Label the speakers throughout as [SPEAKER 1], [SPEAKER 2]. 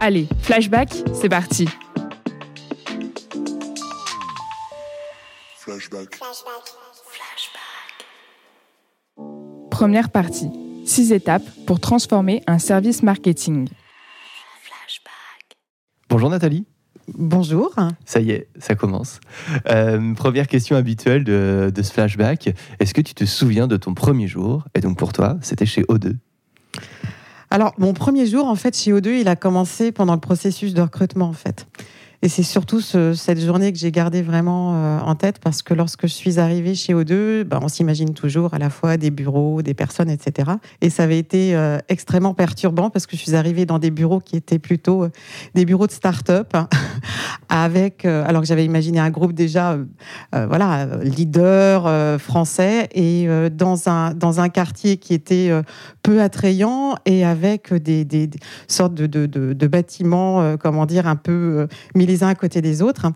[SPEAKER 1] Allez, flashback, c'est parti.
[SPEAKER 2] Flashback.
[SPEAKER 1] Première partie. Six étapes pour transformer un service marketing.
[SPEAKER 3] Bonjour Nathalie.
[SPEAKER 4] Bonjour.
[SPEAKER 3] Ça y est, ça commence. Euh, première question habituelle de, de ce flashback. Est-ce que tu te souviens de ton premier jour? Et donc pour toi, c'était chez O2.
[SPEAKER 4] Alors, mon premier jour, en fait, chez O2, il a commencé pendant le processus de recrutement, en fait. Et c'est surtout ce- cette journée que j'ai gardée vraiment euh, en tête parce que lorsque je suis arrivée chez O2, ben, on s'imagine toujours à la fois des bureaux, des personnes, etc. Et ça avait été euh, extrêmement perturbant parce que je suis arrivée dans des bureaux qui étaient plutôt euh, des bureaux de start-up avec, alors que j'avais imaginé un groupe déjà, voilà, leader français et dans un dans un quartier qui était peu attrayant et avec des, des- sortes de, de, de- de bâtiments, comment dire, un peu mis les uns à côté des autres.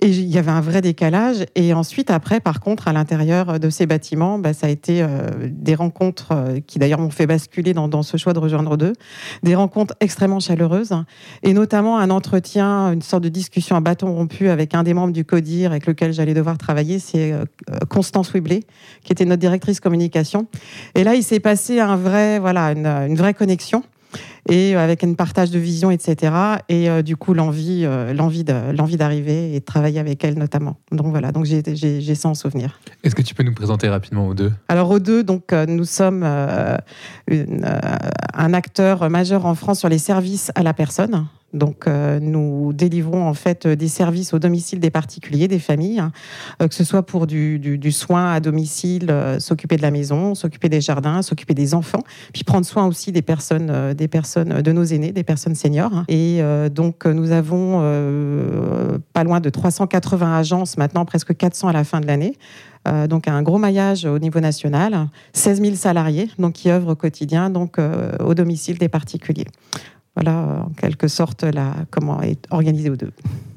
[SPEAKER 4] Et il y avait un vrai décalage. Et ensuite, après, par contre, à l'intérieur de ces bâtiments, bah, ça a été euh, des rencontres euh, qui d'ailleurs m'ont fait basculer dans, ce choix de rejoindre deux, des rencontres extrêmement chaleureuses, et notamment un entretien, une sorte de discussion à bâton rompu avec un des membres du CODIR avec lequel j'allais devoir travailler, c'est euh, Constance Wiblet, qui était notre directrice communication. Et là, il s'est passé un vrai, voilà, une vraie connexion et euh, avec un partage de vision, etc. Et euh, du coup, l'envie, euh, l'envie, de, l'envie d'arriver et de travailler avec elle notamment. Donc voilà, donc j'ai, j'ai, j'ai ça en souvenir.
[SPEAKER 5] Est-ce que tu peux nous présenter rapidement aux deux?
[SPEAKER 4] Alors aux deux, donc euh, nous sommes une, un acteur majeur en France sur les services à la personne. Donc euh, nous délivrons en fait des services au domicile des particuliers, des familles, hein, que ce soit pour du, du- du soin à domicile, euh, s'occuper de la maison, s'occuper des jardins, s'occuper des enfants, puis prendre soin aussi des personnes, euh, des personnes de nos aînés, des personnes seniors. Et euh, donc nous avons euh, pas loin de 380 agences maintenant, presque 400 à la fin de l'année. Euh, donc un gros maillage au niveau national, 16 000 salariés donc qui œuvrent au quotidien donc au domicile des particuliers. Voilà en quelque sorte la, comment est organisé aux deux.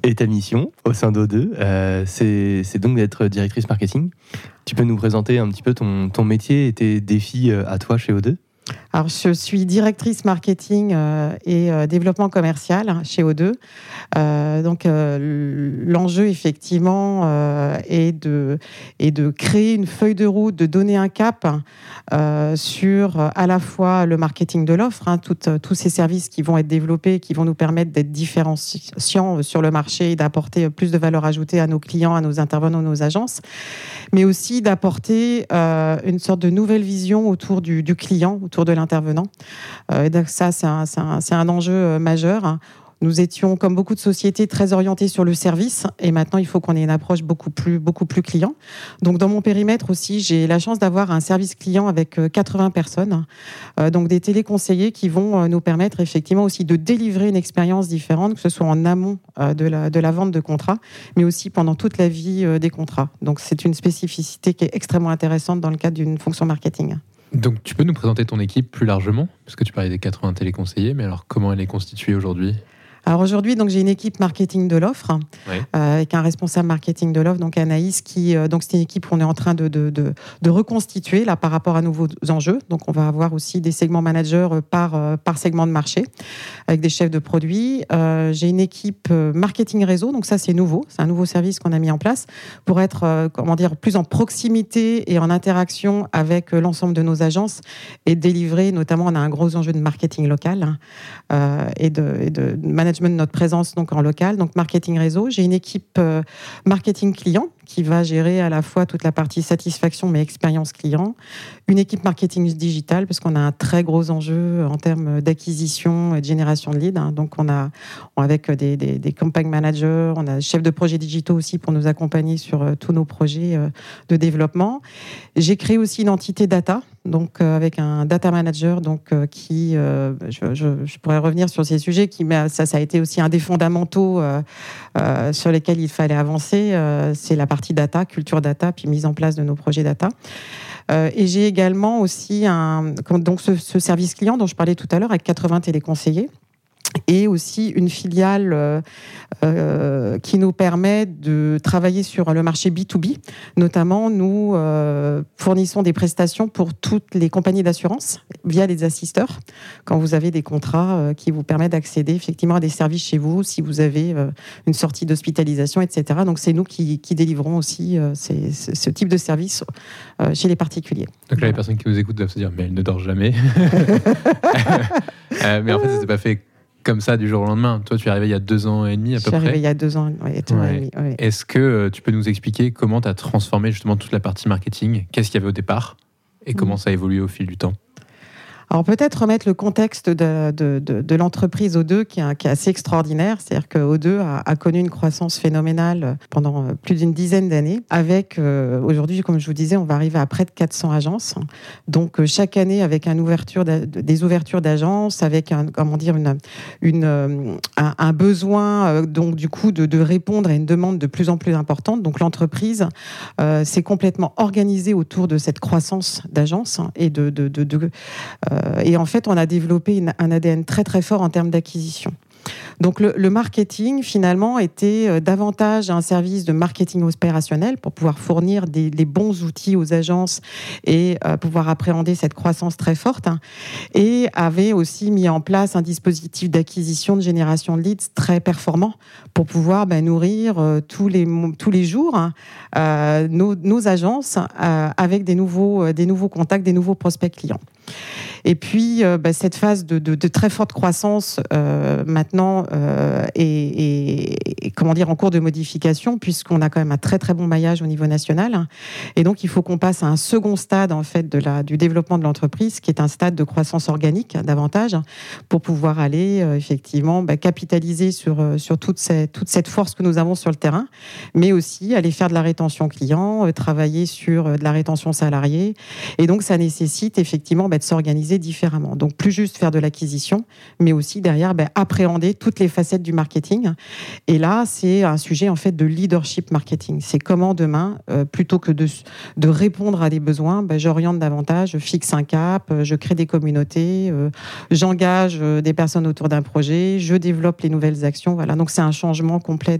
[SPEAKER 3] Et ta mission au sein d'O2, euh, c'est donc d'être directrice marketing. Tu peux nous présenter un petit peu ton, métier et tes défis à toi chez O2
[SPEAKER 4] Alors, je suis directrice marketing euh, et euh, développement commercial chez O2. Euh, donc, l'enjeu, effectivement, est, de, créer une feuille de route, de donner un cap euh, sur à la fois le marketing de l'offre, hein, tous ces services qui vont être développés, qui vont nous permettre d'être différenciants sur le marché et d'apporter plus de valeur ajoutée à nos clients, à nos intervenants, nos agences, mais aussi d'apporter une sorte de nouvelle vision autour du, du client, autour de l'intervenant. Euh, et donc ça, c'est un, enjeu euh, majeur. Nous étions, comme beaucoup de sociétés, très orientés sur le service, et maintenant il faut qu'on ait une approche beaucoup plus, beaucoup plus client. Donc dans mon périmètre aussi, j'ai la chance d'avoir un service client avec euh, 80 personnes, euh, donc des téléconseillers qui vont nous permettre effectivement aussi de délivrer une expérience différente, que ce soit en amont de, la, de la vente de contrats, mais aussi pendant toute la vie des contrats. Donc c'est une spécificité qui est extrêmement intéressante dans le cadre d'une fonction marketing.
[SPEAKER 5] Donc tu peux nous présenter ton équipe plus largement Parce que tu parlais des 80 téléconseillers, mais alors comment elle est constituée aujourd'hui?
[SPEAKER 4] Alors aujourd'hui, donc j'ai une équipe marketing de l'offre euh, avec un responsable marketing de l'offre, donc Anaïs, qui euh, donc c'est une équipe qu'on est en train de, de, de, de reconstituer là par rapport à nouveaux enjeux. Donc on va avoir aussi des segments managers euh, par euh, par segment de marché avec des chefs de produits. J'ai une équipe marketing réseau, donc ça c'est nouveau, c'est un nouveau service qu'on a mis en place pour être comment dire plus en proximité et en interaction avec l'ensemble de nos agences et délivrer notamment on a un gros enjeu de marketing local hein, et, de, et de management de notre présence donc en local, donc marketing réseau. J'ai une équipe euh, marketing client qui va gérer à la fois toute la partie satisfaction mais expérience client, une équipe marketing digital parce qu'on a un très gros enjeu en termes d'acquisition et de génération de leads. hein. Donc on a avec des, des, des managers, on a chef de projet digitaux aussi pour nous accompagner sur euh, tous nos projets euh, de développement. J'ai créé aussi une entité data, donc euh, avec un data manager, donc euh, qui, euh, je, pourrais revenir sur ces sujets, qui ça, ça a été aussi un des fondamentaux sur lesquels il fallait avancer. c'est la partie data, culture data, puis mise en place de nos projets data. Et j'ai également aussi un, donc ce service client dont je parlais tout à l'heure avec 80 téléconseillers et aussi une filiale euh, euh, qui nous permet de travailler sur le marché B2B. Notamment, nous euh, fournissons des prestations pour toutes les compagnies d'assurance via les assisteurs. Quand vous avez des contrats euh, qui vous permettent d'accéder effectivement à des services chez vous, si vous avez euh, une sortie d'hospitalisation, etc. Donc, c'est nous qui, qui délivrons aussi euh, ces- ce, ce type de service euh, chez les particuliers.
[SPEAKER 5] Donc là, les personnes qui nous écoutent doivent se dire, mais elle ne dort jamais. Euh, mais en fait, ça s'est pas fait comme ça du jour au lendemain. Toi, tu es arrivé il y a deux ans et demi à
[SPEAKER 4] Je
[SPEAKER 5] peu
[SPEAKER 4] suis arrivée
[SPEAKER 5] près.
[SPEAKER 4] il y a deux ans, ouais, deux ans
[SPEAKER 5] Ouais.
[SPEAKER 4] et demi. ouais.
[SPEAKER 5] Est-ce que euh, tu peux nous expliquer comment tu as transformé justement toute la partie marketing? Qu'est-ce qu'il y avait au départ? Et comment ça a évolué au fil du temps?
[SPEAKER 4] Alors peut-être remettre le contexte de, de, l'entreprise O2 qui est, assez extraordinaire. C'est-à-dire que O2 a, connu une croissance phénoménale pendant euh, plus d'une dizaine d'années. Avec euh, aujourd'hui, comme je vous disais, on va arriver à près de 400 agences. Donc euh, chaque année avec des ouvertures d'agences, avec un, comment dire une, euh, un, besoin euh, donc du coup de, répondre à une demande de plus en plus importante. Donc l'entreprise euh, s'est complètement organisée autour de cette croissance d'agences hein, et de, euh, et en fait, on a développé un ADN très très fort en termes d'acquisition. Donc le, marketing finalement était euh, davantage un service de marketing opérationnel pour pouvoir fournir les bons outils aux agences et euh, pouvoir appréhender cette croissance très forte hein. et avait aussi mis en place un dispositif d'acquisition de génération de leads très performant pour pouvoir ben, nourrir euh, tous les tous les jours hein, euh, nos, nos agences euh, avec des nouveaux euh, des nouveaux contacts, des nouveaux prospects clients. Et puis, euh, bah, cette phase de, de- de très forte croissance euh, maintenant euh, est, est- est, comment dire en cours de modification puisqu'on a quand même un très très bon maillage au niveau national. Et donc, il faut qu'on passe à un second stade en fait de la, du développement de l'entreprise, qui est un stade de croissance organique davantage, pour pouvoir aller effectivement bah, capitaliser sur sur toute cette toute cette force que nous avons sur le terrain, mais aussi aller faire de la rétention client, travailler sur de la rétention salariée. Et donc, ça nécessite effectivement bah, de s'organiser différemment. Donc, plus juste faire de l'acquisition, mais aussi derrière bah, appréhender toutes les facettes du marketing. Et là, c'est un sujet en fait de leadership marketing. C'est comment demain, euh, plutôt que de, répondre à des besoins, bah, j'oriente davantage, je fixe un cap, euh, je crée des communautés, euh, j'engage des personnes autour d'un projet, je développe les nouvelles actions. Voilà. Donc, c'est un changement complet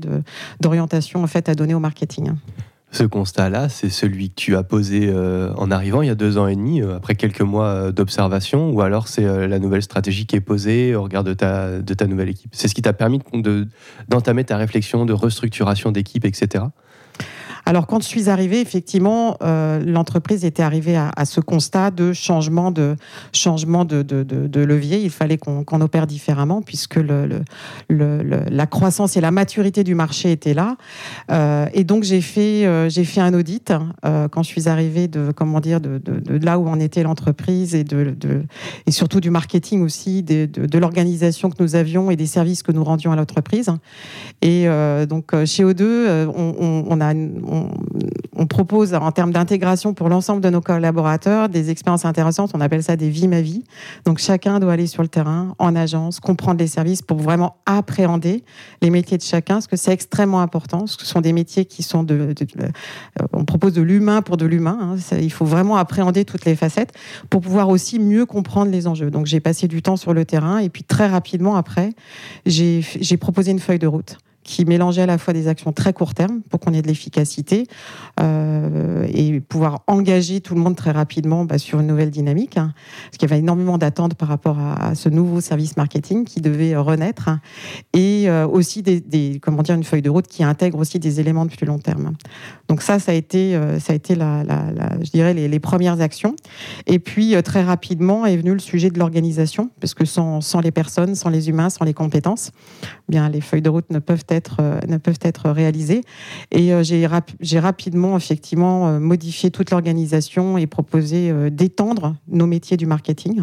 [SPEAKER 4] d'orientation en fait à donner au marketing.
[SPEAKER 3] Ce constat-là, c'est celui que tu as posé euh, en arrivant il y a deux ans et demi, euh, après quelques mois euh, d'observation, ou alors c'est la nouvelle stratégie qui est posée au regard de ta, nouvelle équipe C'est ce qui t'a permis de- de- d'entamer ta réflexion de restructuration d'équipe, etc.
[SPEAKER 4] Alors, quand je suis arrivée, effectivement, euh, l'entreprise était arrivée à, ce constat de changement de, changement de, levier. Il fallait qu'on opère différemment puisque la croissance et la maturité du marché étaient là. Euh, et donc, j'ai fait, euh, fait un audit euh, quand je suis arrivée de, comment dire, de, là où en était l'entreprise et, de, et surtout du marketing aussi, de, de l'organisation que nous avions et des services que nous rendions à l'entreprise. Et donc, chez O2, euh, on, a, on, propose en termes d'intégration pour l'ensemble de nos collaborateurs des expériences intéressantes. On appelle ça des vies ma vie. Donc, chacun doit aller sur le terrain, en agence, comprendre les services pour vraiment appréhender les métiers de chacun, parce que c'est extrêmement important. Ce sont des métiers qui sont de, de- euh, on propose de l'humain pour de l'humain. hein. Il faut vraiment appréhender toutes les facettes pour pouvoir aussi mieux comprendre les enjeux. Donc, j'ai passé du temps sur le terrain et puis très rapidement après, j'ai proposé une feuille de route qui mélangeait à la fois des actions très court terme pour qu'on ait de l'efficacité euh, et pouvoir engager tout le monde très rapidement bah, sur une nouvelle dynamique, hein, parce qu'il y avait énormément d'attentes par rapport à, ce nouveau service marketing qui devait euh, renaître, hein, et euh, aussi des, comment dire une feuille de route qui intègre aussi des éléments de plus long terme. Donc ça, ça a été, ça a été la, je dirais les, premières actions. Et puis très rapidement est venu le sujet de l'organisation, parce que sans, sans les personnes, sans les humains, sans les compétences, bien les feuilles de route ne peuvent être, euh, ne peuvent être réalisées. Et euh, j'ai rap- j'ai rapidement, effectivement, euh, modifié toute l'organisation et proposé d'étendre nos métiers du marketing.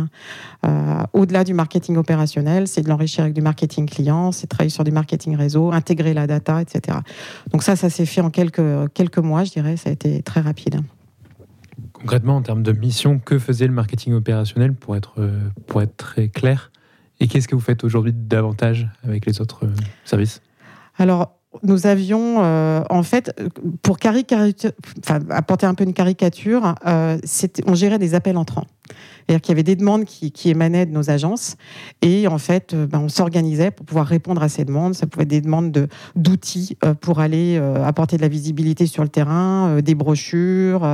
[SPEAKER 4] hein. Au-delà du marketing opérationnel, c'est de l'enrichir avec du marketing client, c'est travailler sur du marketing réseau, intégrer la data, etc. Donc ça, ça s'est fait en quelques, quelques mois, je dirais. Ça a été très rapide.
[SPEAKER 5] Concrètement, en termes de mission, que faisait le marketing opérationnel pour être, pour être très clair? Et qu'est-ce que vous faites aujourd'hui davantage avec les autres services?
[SPEAKER 4] Alors, nous avions, euh, en fait, pour caricature, enfin, apporter un peu une caricature, euh, on gérait des appels entrants. C'est-à-dire qu'il y avait des demandes qui, émanaient de nos agences et en fait, euh, ben, on s'organisait pour pouvoir répondre à ces demandes. Ça pouvait être des demandes de- d'outils euh, pour aller euh, apporter de la visibilité sur le terrain, des brochures,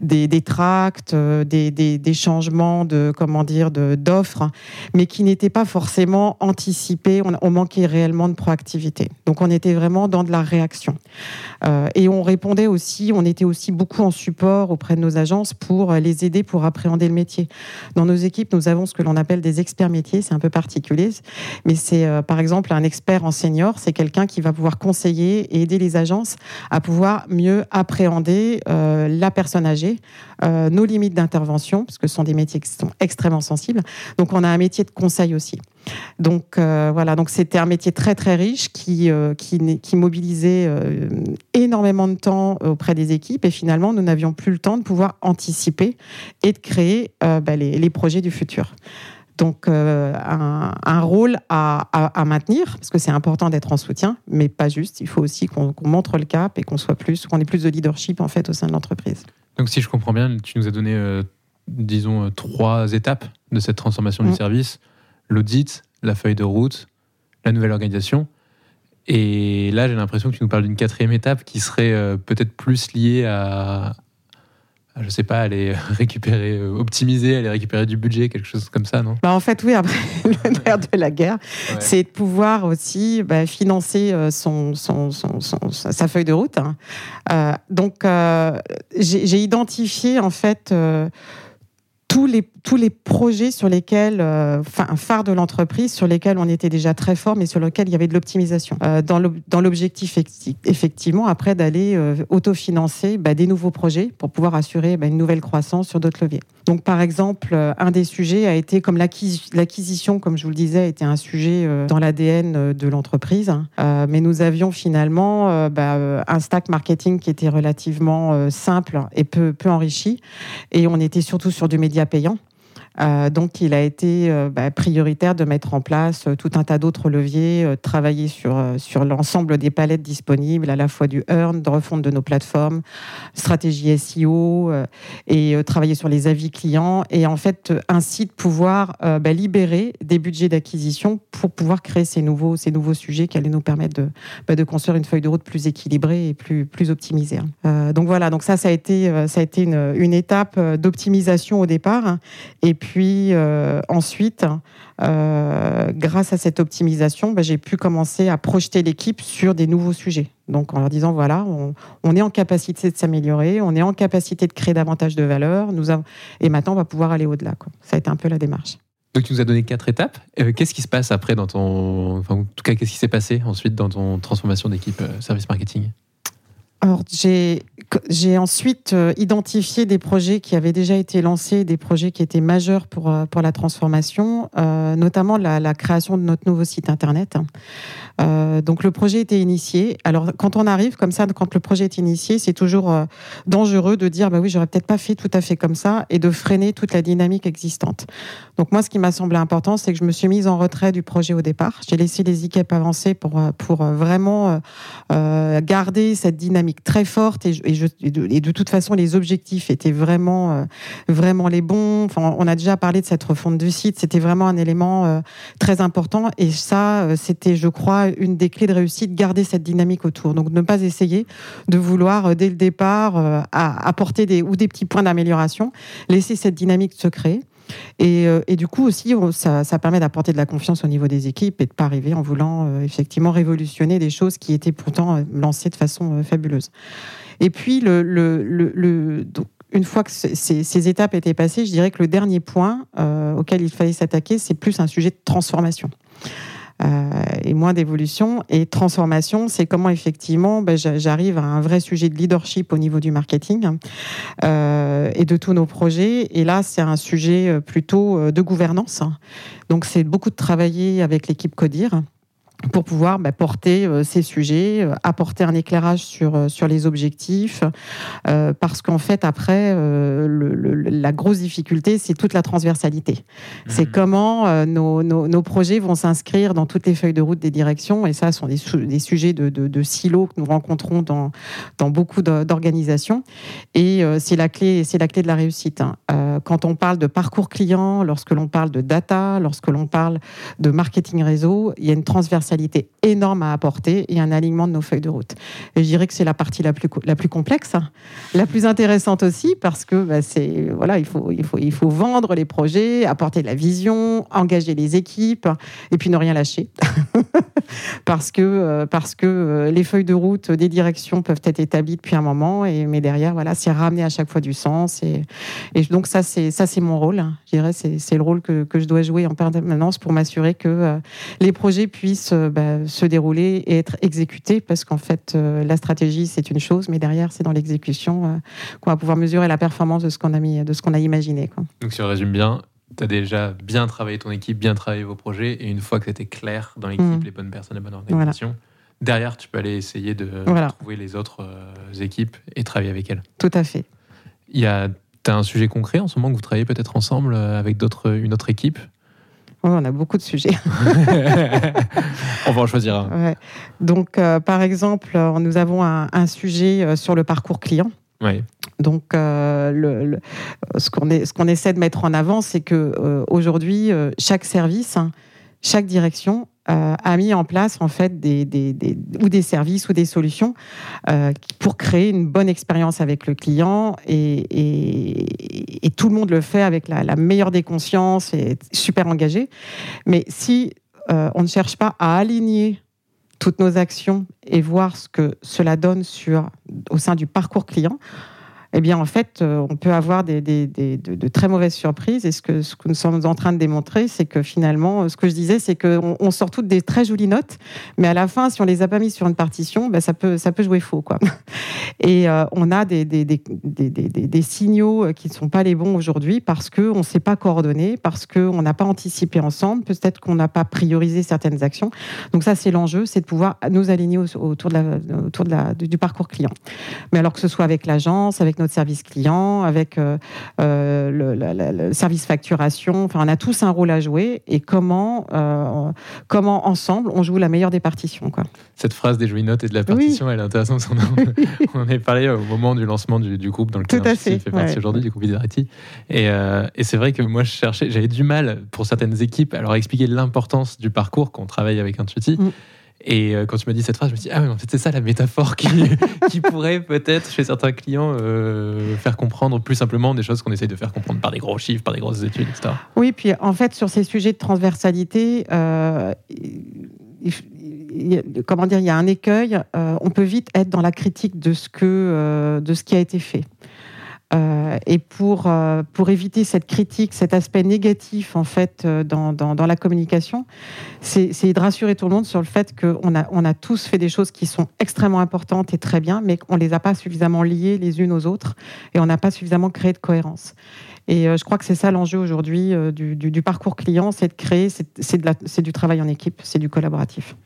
[SPEAKER 4] des, tracts, des, changements de comment dire d'offres, mais qui n'étaient pas forcément anticipés. On, manquait réellement de proactivité. Donc, on était vraiment dans de la réaction. Et on répondait aussi, on était aussi beaucoup en support auprès de nos agences pour les aider pour appréhender le métier. Dans nos équipes, nous avons ce que l'on appelle des experts métiers, c'est un peu particulier, mais c'est euh, par exemple un expert en senior, c'est quelqu'un qui va pouvoir conseiller et aider les agences à pouvoir mieux appréhender euh, la personne âgée, euh, nos limites d'intervention, parce ce sont des métiers qui sont extrêmement sensibles. Donc on a un métier de conseil aussi. Donc euh, voilà, donc c'était un métier très très riche qui euh, qui, mobilisait euh, énormément de temps auprès des équipes et finalement nous n'avions plus le temps de pouvoir anticiper et de créer bah, les, les projets du futur. Donc un, un rôle à, à- à maintenir parce que c'est important d'être en soutien, mais pas juste. Il faut aussi qu'on montre le cap et qu'on soit plus, qu'on ait plus de leadership en fait au sein de l'entreprise.
[SPEAKER 5] Donc, si je comprends bien, tu nous as donné, disons, trois étapes de cette transformation du service l'audit, la feuille de route, la nouvelle organisation. Et là, j'ai l'impression que tu nous parles d'une quatrième étape qui serait euh, peut-être plus liée à, à, je sais pas, aller récupérer, euh, optimiser, aller récupérer du budget, quelque chose comme ça, non?
[SPEAKER 4] Bah, en fait, oui, après le nerf de la guerre,
[SPEAKER 5] Ouais.
[SPEAKER 4] c'est de pouvoir aussi bah, financer euh, son, son, son- son- sa feuille de route. hein. Euh, donc, j'ai identifié en fait tous les, projets sur lesquels, euh, enfin, un phare de l'entreprise, sur lesquels on était déjà très fort, mais sur lesquels il y avait de l'optimisation. Euh, dans l'ob- dans l'objectif, effecti- effectivement, après, d'aller euh, autofinancer bah, des nouveaux projets pour pouvoir assurer bah, une nouvelle croissance sur d'autres leviers. Donc, par exemple, euh, un des sujets a été, comme l'acquis- l'acquisition, comme je vous le disais, était un sujet euh, dans l'ADN euh, de l'entreprise. hein. Euh, mais nous avions finalement euh, bah, euh, un stack marketing qui était relativement euh, simple et peu, peu enrichi. Et on était surtout sur du média payant. Euh, donc, il a été euh, bah, prioritaire de mettre en place euh, tout un tas d'autres leviers, travailler sur, sur l'ensemble des palettes disponibles, à la fois du earn, de refonte de nos plateformes, stratégie SEO, et travailler sur les avis clients, et en fait, ainsi de pouvoir bah, libérer des budgets d'acquisition pour pouvoir créer ces nouveaux, ces nouveaux sujets qui allaient nous permettre de, bah, construire une feuille de route plus équilibrée et plus, plus optimisée. hein. Donc voilà, donc ça, ça a été, ça a été une, étape d'optimisation au départ. hein. Et euh, ensuite, euh, grâce à cette optimisation, bah, j'ai pu commencer à projeter l'équipe sur des nouveaux sujets. Donc en leur disant, voilà, on, on est en capacité de s'améliorer, on est en capacité de créer davantage de valeur, nous avons... et maintenant on va pouvoir aller au-delà. quoi. Ça a été un peu la démarche.
[SPEAKER 5] Donc, tu nous as donné quatre étapes. Euh, qu'est-ce qui se passe après dans ton. Enfin, en tout cas, qu'est-ce qui s'est passé ensuite dans ton transformation d'équipe service marketing?
[SPEAKER 4] Alors, j'ai j'ai ensuite euh, identifié des projets qui avaient déjà été lancés, des projets qui étaient majeurs pour, euh, pour la transformation, euh, notamment la, création de notre nouveau site internet. Euh, donc, le projet était initié. Alors, quand on arrive comme ça, quand le projet est initié, c'est toujours dangereux de dire bah oui, j'aurais peut-être pas fait tout à fait comme ça et de freiner toute la dynamique existante. Donc, moi, ce qui m'a semblé important, c'est que je me suis mise en retrait du projet au départ. J'ai laissé les équipes avancer pour, pour vraiment garder cette dynamique très forte et, et de, toute façon les objectifs étaient vraiment euh, vraiment les bons. Enfin, on a déjà parlé de cette refonte du site, c'était vraiment un élément euh, très important et ça euh, c'était je crois une des clés de réussite garder cette dynamique autour. Donc ne pas essayer de vouloir dès le départ apporter des ou des petits points d'amélioration, laisser cette dynamique se créer. Et, euh, et du coup aussi, ça, permet d'apporter de la confiance au niveau des équipes et de pas arriver en voulant euh, effectivement révolutionner des choses qui étaient pourtant euh, lancées de façon fabuleuse. Et puis, une fois que ces, étapes étaient passées, je dirais que le dernier point auquel il fallait s'attaquer, c'est plus un sujet de transformation. Euh, et moins d'évolution. Et transformation, c'est comment effectivement ben, j'a- j'arrive à un vrai sujet de leadership au niveau du marketing euh, et de tous nos projets. Et là, c'est un sujet euh, plutôt euh, de gouvernance. Donc, c'est beaucoup de travailler avec l'équipe Codir pour pouvoir bah, porter euh, ces sujets, euh, apporter un éclairage sur, euh, sur les objectifs, parce qu'en fait, après, le- le- la grosse difficulté, c'est toute la transversalité. C'est comment euh, nos, nos- nos projets vont s'inscrire dans toutes les feuilles de route des directions, et ça, ce sont des, sou- des sujets de, de, de silos que nous rencontrons dans, dans beaucoup d'organisations, et c'est la, clé- la clé de la réussite. hein. Quand on parle de parcours client, lorsque l'on parle de data, lorsque l'on parle de marketing réseau, il y a une transversalité énorme à apporter et un alignement de nos feuilles de route. Je dirais que c'est la partie la plus, la plus complexe, hein. la plus intéressante aussi, parce que bah, c'est voilà, il faut, il, faut, il faut vendre les projets, apporter de la vision, engager les équipes, et puis ne rien lâcher. parce que, euh, parce que euh, les feuilles de route des directions peuvent être établies depuis un moment, et, mais derrière, voilà, c'est ramener à chaque fois du sens. Et, donc ça, c'est ça, c'est mon rôle. hein. Je dirais, c'est le rôle que, que je dois jouer en permanence pour m'assurer que euh, les projets puissent bah, se dérouler et être exécutés, parce qu'en fait, euh, la stratégie c'est une chose, mais derrière, c'est dans l'exécution euh, qu'on va pouvoir mesurer la performance de ce qu'on a mis, de ce qu'on a imaginé. Quoi.
[SPEAKER 5] Donc si on résume bien, tu as déjà bien travaillé ton équipe, bien travaillé vos projets, et une fois que c'était clair dans l'équipe,
[SPEAKER 4] Mhm.
[SPEAKER 5] les bonnes personnes, la bonne organisation, derrière, tu peux aller essayer de
[SPEAKER 4] Voilà.
[SPEAKER 5] trouver les autres euh, équipes et travailler avec elles.
[SPEAKER 4] Tout à fait.
[SPEAKER 5] Il y a T'as un sujet concret en ce moment que vous travaillez peut-être ensemble euh, avec d'autres, une autre équipe?
[SPEAKER 4] Ouais, on a beaucoup de sujets.
[SPEAKER 5] On va en choisir un.
[SPEAKER 4] Ouais. Donc, euh, par exemple, euh, nous avons un, un sujet euh, sur le parcours client. Donc, euh, le, le- ce qu'on essaie de mettre en avant, c'est que euh, aujourd'hui, chaque service, hein, chaque direction euh, a mis en place en fait des, des- ou des services ou des solutions euh, pour créer une bonne expérience avec le client et, tout le monde le fait avec la, meilleure des consciences et super engagé. Mais si euh, on ne cherche pas à aligner toutes nos actions et voir ce que cela donne sur, au sein du parcours client, eh bien, en fait, euh, on peut avoir des, des- des- de, très mauvaises surprises. Et ce que, ce que nous sommes en train de démontrer, c'est que finalement, euh, ce que je disais, c'est qu'on on sort toutes des très jolies notes, mais à la fin, si on les a pas mises sur une partition, ben, ça, peut, ça peut jouer faux. Quoi. Et euh, on a des, des, signaux qui ne sont pas les bons aujourd'hui parce qu'on ne s'est pas coordonné, parce qu'on n'a pas anticipé ensemble, peut-être qu'on n'a pas priorisé certaines actions. Donc ça, c'est l'enjeu, c'est de pouvoir nous aligner au- autour, de la, autour de la, du, du parcours client. Mais alors que ce soit avec l'agence, avec notre service client, avec euh, euh, le, la- la- le service facturation, enfin, on a tous un rôle à jouer et comment, euh, comment ensemble on joue la meilleure des partitions. Quoi.
[SPEAKER 5] Cette phrase des jolies notes et de la partition, elle est intéressante. qu'on On en avait parlé au moment du lancement du, du groupe dans lequel
[SPEAKER 4] Tout à fait,
[SPEAKER 5] fait partie
[SPEAKER 4] ouais.
[SPEAKER 5] aujourd'hui, du groupe Iderati. Et, euh, et c'est vrai que moi, je cherchais, j'avais du mal pour certaines équipes à leur expliquer l'importance du parcours quand on travaille avec Intuiti.
[SPEAKER 4] Mm.
[SPEAKER 5] Et euh, quand tu m'as dit cette phrase, je me suis dit, ah oui, en fait, c'est ça la métaphore qui, qui pourrait peut-être, chez certains clients, euh, faire comprendre plus simplement des choses qu'on essaye de faire comprendre par des gros chiffres, par des grosses études, etc.
[SPEAKER 4] Oui, puis en fait, sur ces sujets de transversalité, euh, il- il y a- comment dire, il y a un écueil. euh, on peut vite être dans la critique de ce que, euh, de ce qui a été fait. Euh, et pour, euh, pour éviter cette critique, cet aspect négatif en fait euh, dans, dans, la communication, c'est de rassurer tout le monde sur le fait qu'on a, on a tous fait des choses qui sont extrêmement importantes et très bien, mais qu'on ne les a pas suffisamment liées les unes aux autres et on n'a pas suffisamment créé de cohérence. Et je crois que c'est ça l'enjeu aujourd'hui du, du- parcours client, c'est de créer, c'est du travail en équipe, c'est du collaboratif.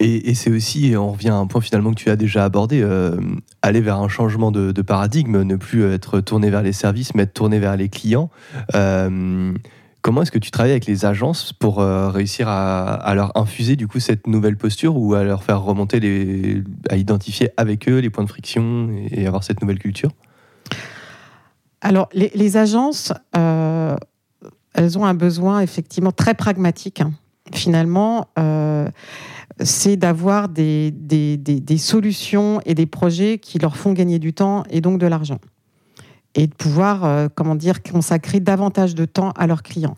[SPEAKER 3] Et, c'est aussi, on revient à un point finalement que tu as déjà abordé, euh, aller vers un changement de, paradigme, ne plus être tourné vers les services, mais être tourné vers les clients. Euh, comment est-ce que tu travailles avec les agences pour euh, réussir à, leur infuser du coup cette nouvelle posture ou à leur faire remonter à identifier avec eux les points de friction et, avoir cette nouvelle culture?
[SPEAKER 4] Alors, les, agences, elles ont un besoin effectivement très pragmatique. hein. Finalement, c'est d'avoir des, des- des- solutions et des projets qui leur font gagner du temps et donc de l'argent. Et de pouvoir, euh, comment dire, consacrer davantage de temps à leurs clients.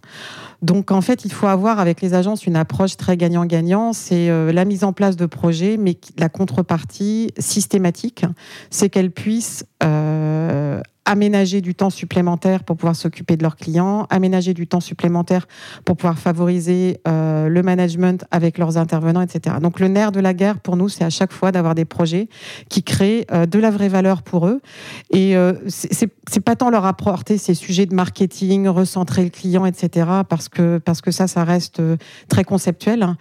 [SPEAKER 4] Donc, en fait, il faut avoir avec les agences une approche très gagnant-gagnant. C'est euh, la mise en place de projets, mais la contrepartie systématique, c'est qu'elles puissent euh, aménager du temps supplémentaire pour pouvoir s'occuper de leurs clients, aménager du temps supplémentaire pour pouvoir favoriser euh, le management avec leurs intervenants, etc. Donc le nerf de la guerre pour nous, c'est à chaque fois d'avoir des projets qui créent euh, de la vraie valeur pour eux. Et euh, c'est pas tant leur apporter ces sujets de marketing, recentrer le client, etc. Parce que parce que ça, ça reste euh, très conceptuel. hein.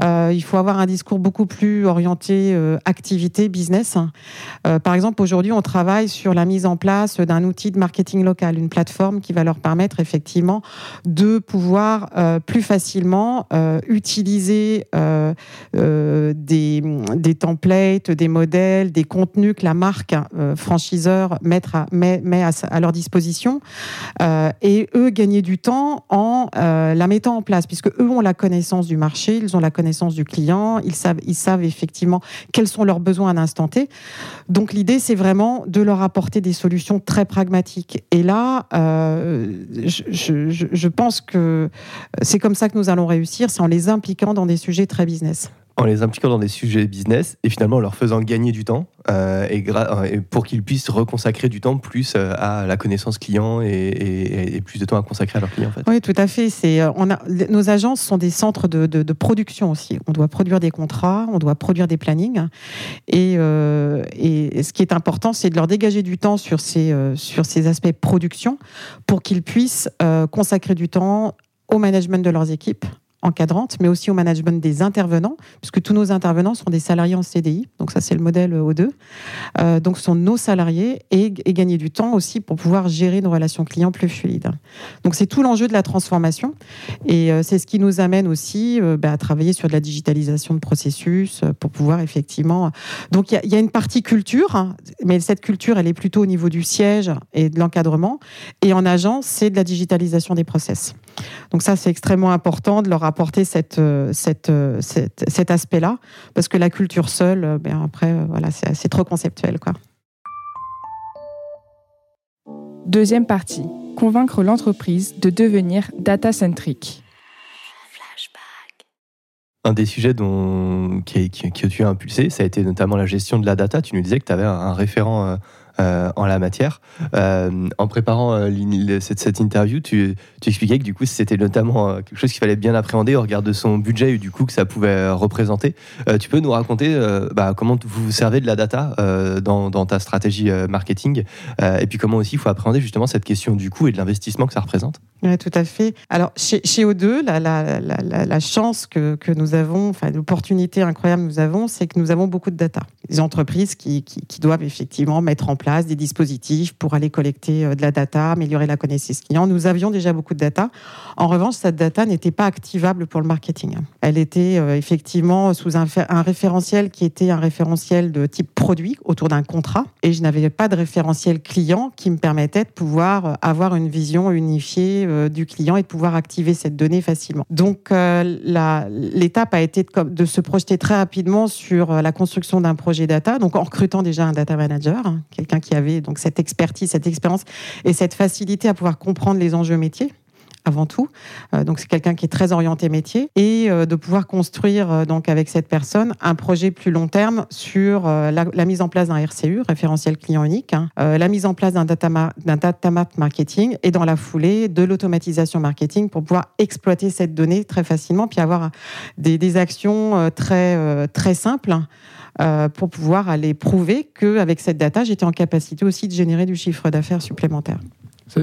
[SPEAKER 4] Euh, il faut avoir un discours beaucoup plus orienté euh, activité, business. Euh, par exemple, aujourd'hui, on travaille sur la mise en place d'un outil de marketing local, une plateforme qui va leur permettre effectivement de pouvoir plus facilement utiliser des, templates, des modèles, des contenus que la marque franchiseur met, à, leur disposition et eux gagner du temps en la mettant en place, puisque eux ont la connaissance du marché, ils ont la connaissance du client, ils savent, ils savent effectivement quels sont leurs besoins à l'instant T. Donc l'idée, c'est vraiment de leur apporter des solutions très pragmatiques. Et là, euh, je pense que c'est comme ça que nous allons réussir, c'est en les impliquant dans des sujets très business.
[SPEAKER 3] En les impliquant dans des sujets business et finalement en leur faisant gagner du temps euh, gra- et pour qu'ils puissent reconsacrer du temps plus euh, à la connaissance client et, plus de temps à consacrer à leurs clients en fait.
[SPEAKER 4] Oui, tout à fait. C'est, euh, nos agences sont des centres de, production aussi. On doit produire des contrats, on doit produire des plannings. Et, euh, ce qui est important, c'est de leur dégager du temps sur ces, euh, sur ces aspects production pour qu'ils puissent euh, consacrer du temps au management de leurs équipes encadrantes, mais aussi au management des intervenants, puisque tous nos intervenants sont des salariés en CDI. Donc ça, c'est le modèle O2. Euh, donc sont nos salariés et, gagner du temps aussi pour pouvoir gérer nos relations clients plus fluides. Donc c'est tout l'enjeu de la transformation et euh, c'est ce qui nous amène aussi euh, bah, à travailler sur de la digitalisation de processus euh, pour pouvoir effectivement. Donc il y a- il y, a une partie culture, hein, mais cette culture elle est plutôt au niveau du siège et de l'encadrement et en agence c'est de la digitalisation des process. Donc ça c'est extrêmement important de leur apporter cette, euh, cette, euh, cette- cet aspect-là parce que la culture seule, euh, ben après voilà c'est trop conceptuel quoi.
[SPEAKER 1] Deuxième partie, convaincre l'entreprise de devenir data-centric.
[SPEAKER 3] Un des sujets dont, qui, qui- que tu as impulsé, ça a été notamment la gestion de la data. Tu nous disais que tu avais un, un référent euh, en la matière. Euh, en préparant euh, cette, interview, tu, expliquais que du coup, c'était notamment quelque chose qu'il fallait bien appréhender au regard de son budget et du coup que ça pouvait représenter. Tu peux nous raconter bah, comment vous vous servez de la data dans, ta stratégie marketing et puis comment aussi il faut appréhender justement cette question du coût et de l'investissement que ça représente
[SPEAKER 4] Oui, tout à fait. Alors, chez, chez O2, la, chance que, nous avons, enfin, l'opportunité incroyable que nous avons, c'est que nous avons beaucoup de data. Des entreprises qui doivent effectivement mettre en place des dispositifs pour aller collecter euh, de la data, améliorer la connaissance client. Nous avions déjà beaucoup de data. En revanche, cette data n'était pas activable pour le marketing. Elle était euh, effectivement sous un, référentiel qui était un référentiel de type produit autour d'un contrat. Et je n'avais pas de référentiel client qui me permettait de pouvoir euh, avoir une vision unifiée du client et de pouvoir activer cette donnée facilement. Donc, l'étape a été de, de se projeter très rapidement sur la construction d'un projet data, donc en recrutant déjà un data manager, hein, qui avait donc cette expertise, cette expérience et cette facilité à pouvoir comprendre les enjeux métiers avant tout. Euh, donc c'est quelqu'un qui est très orienté métier et euh, de pouvoir construire euh, donc avec cette personne un projet plus long terme sur la, mise en place d'un RCU, référentiel client unique, hein, la mise en place d'un data, ma- d'un data map marketing et dans la foulée de l'automatisation marketing pour pouvoir exploiter cette donnée très facilement puis avoir des, des actions très très simples euh, pour pouvoir aller prouver qu'avec cette data, j'étais en capacité aussi de générer du chiffre d'affaires supplémentaire.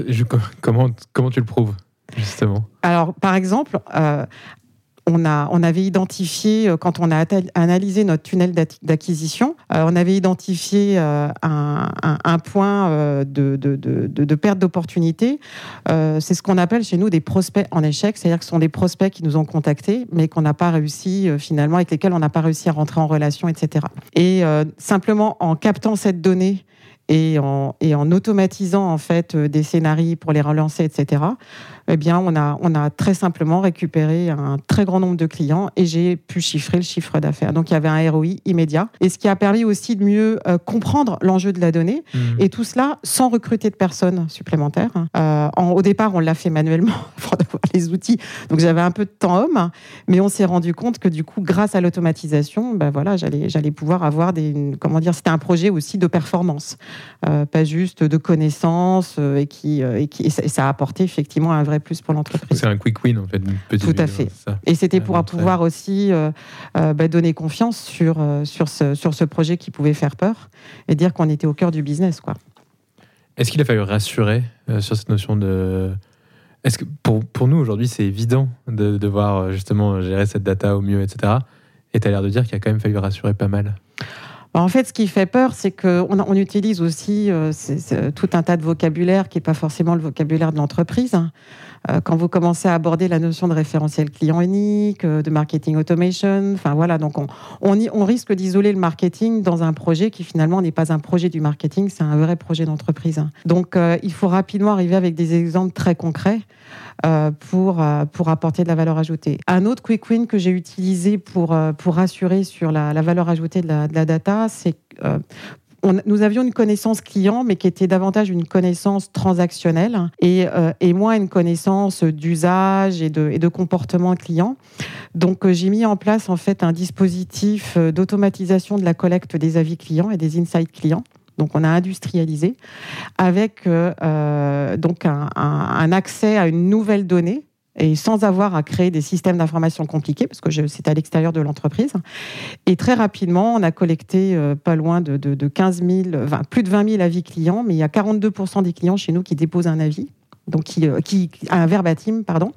[SPEAKER 5] Je- comment, comment tu le prouves, justement?
[SPEAKER 4] Alors, par exemple, euh, on, a, on avait identifié, euh, quand on a analysé notre tunnel d'ac- d'acquisition, euh, on avait identifié euh, un, point de, de- perte d'opportunité. C'est ce qu'on appelle chez nous des prospects en échec, c'est-à-dire que ce sont des prospects qui nous ont contactés, mais qu'on n'a pas réussi finalement, avec lesquels on n'a pas réussi à rentrer en relation, etc. Et simplement en captant cette donnée et en, et en automatisant en fait euh, des scénarios pour les relancer, etc eh bien, on a, on a très simplement récupéré un très grand nombre de clients et j'ai pu chiffrer le chiffre d'affaires. Donc, il y avait un ROI immédiat. Et ce qui a permis aussi de mieux euh, comprendre l'enjeu de la donnée. Et tout cela sans recruter de personnes supplémentaires. Euh, en- au départ, on l'a fait manuellement avant d'avoir les outils. Donc, j'avais un peu de temps homme. Mais on s'est rendu compte que du coup, grâce à l'automatisation, ben voilà, j'allais, j'allais pouvoir avoir des. une- Comment dire C'était un projet aussi de performance. Euh, pas juste de connaissances, euh, et, qui, euh, et, qui, et ça, et ça a apporté effectivement un vrai plus pour l'entreprise.
[SPEAKER 5] C'est un quick win en fait.
[SPEAKER 4] Tout à fait.
[SPEAKER 5] ça.
[SPEAKER 4] Et c'était pour pouvoir aussi bah, donner confiance sur, sur, ce, sur ce projet qui pouvait faire peur et dire qu'on était au cœur du business. Quoi.
[SPEAKER 5] Est-ce qu'il a fallu rassurer euh, sur cette notion de. Est-ce que pour, pour nous aujourd'hui c'est évident de devoir justement gérer cette data au mieux, etc. Et tu as l'air de dire qu'il a quand même fallu rassurer pas mal.
[SPEAKER 4] Bah, En fait, ce qui fait peur, c'est qu'on on utilise aussi euh, tout un tas de vocabulaire qui n'est pas forcément le vocabulaire de l'entreprise. Euh, Quand vous commencez à aborder la notion de référentiel client unique, euh, de marketing automation, enfin voilà, donc on, on, risque d'isoler le marketing dans un projet qui finalement n'est pas un projet du marketing, c'est un vrai projet d'entreprise. Donc euh, il faut rapidement arriver avec des exemples très concrets euh, pour, euh, pour apporter de la valeur ajoutée. Un autre quick win que j'ai utilisé pour, euh, pour rassurer sur la, valeur ajoutée de la, data, c'est euh, nous avions une connaissance client, mais qui était davantage une connaissance transactionnelle et, euh, moins une connaissance d'usage et de, comportement client. Donc, euh, j'ai mis en place en fait un dispositif euh, d'automatisation de la collecte des avis clients et des insights clients. Donc, on a industrialisé avec donc un accès à une nouvelle donnée et sans avoir à créer des systèmes d'information compliqués, parce que c'est à l'extérieur de l'entreprise. Et très rapidement, on a collecté euh, pas loin de, de, de 15 000, enfin, plus de 20 000 avis clients, mais il y a 42% des clients chez nous qui déposent un avis. Donc, qui, euh, qui, un verbatim, pardon.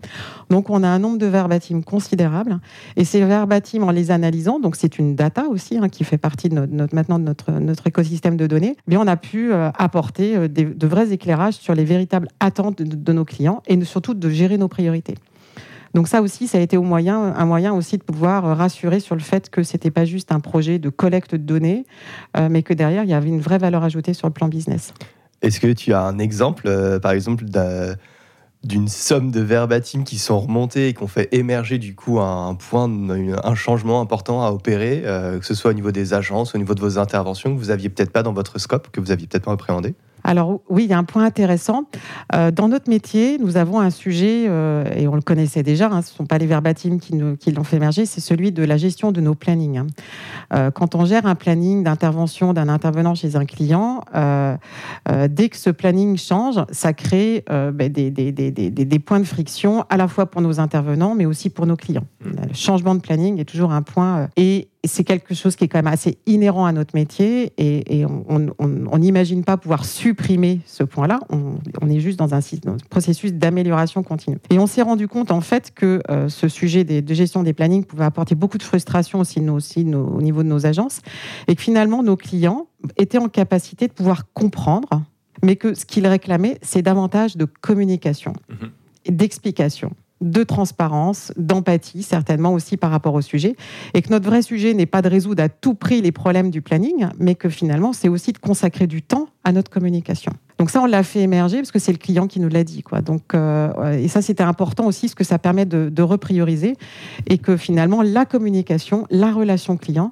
[SPEAKER 4] Donc, on a un nombre de verbatim considérable. Et ces verbatim, en les analysant, donc c'est une data aussi hein, qui fait partie de notre, maintenant de notre, notre écosystème de données, eh bien, on a pu euh, apporter euh, de vrais éclairages sur les véritables attentes de, nos clients et surtout de gérer nos priorités. Donc ça aussi, ça a été au moyen, un moyen aussi de pouvoir rassurer sur le fait que c'était pas juste un projet de collecte de données, mais que derrière, il y avait une vraie valeur ajoutée sur le plan business.
[SPEAKER 3] Est-ce que tu as un exemple, euh, par exemple, d'un- d'une somme de verbatim qui sont remontés et qui ont fait émerger du coup un, point, un changement important à opérer, euh, que ce soit au niveau des agences, au niveau de vos interventions, que vous aviez peut-être pas dans votre scope, que vous aviez peut-être pas appréhendé?
[SPEAKER 4] Alors oui, il y a un point intéressant. Euh, dans notre métier, nous avons un sujet, euh, et on le connaissait déjà, hein, ce ne sont pas les verbatim qui, nous- qui l'ont fait émerger, c'est celui de la gestion de nos plannings. hein. Euh, quand on gère un planning d'intervention d'un intervenant chez un client, dès que ce planning change, ça crée ben, des, des- points de friction à la fois pour nos intervenants, mais aussi pour nos clients. Le changement de planning est toujours un point. et c'est quelque chose qui est quand même assez inhérent à notre métier et, et on n'imagine pas pouvoir supprimer ce point-là. On, on est juste dans un, sy- dans un processus d'amélioration continue. Et on s'est rendu compte en fait que euh, ce sujet des- de gestion des plannings pouvait apporter beaucoup de frustration aussi, nous, aussi nos- au niveau de nos agences et que finalement nos clients étaient en capacité de pouvoir comprendre, mais que ce qu'ils réclamaient, c'est davantage de communication,
[SPEAKER 3] Mhm.
[SPEAKER 4] et d'explication de transparence, d'empathie, certainement aussi par rapport au sujet, et que notre vrai sujet n'est pas de résoudre à tout prix les problèmes du planning, mais que finalement, c'est aussi de consacrer du temps à notre communication. Donc ça, on l'a fait émerger parce que c'est le client qui nous l'a dit. Donc, euh, et ça, c'était important aussi, parce que ça permet de, reprioriser, et que finalement, la communication, la relation client,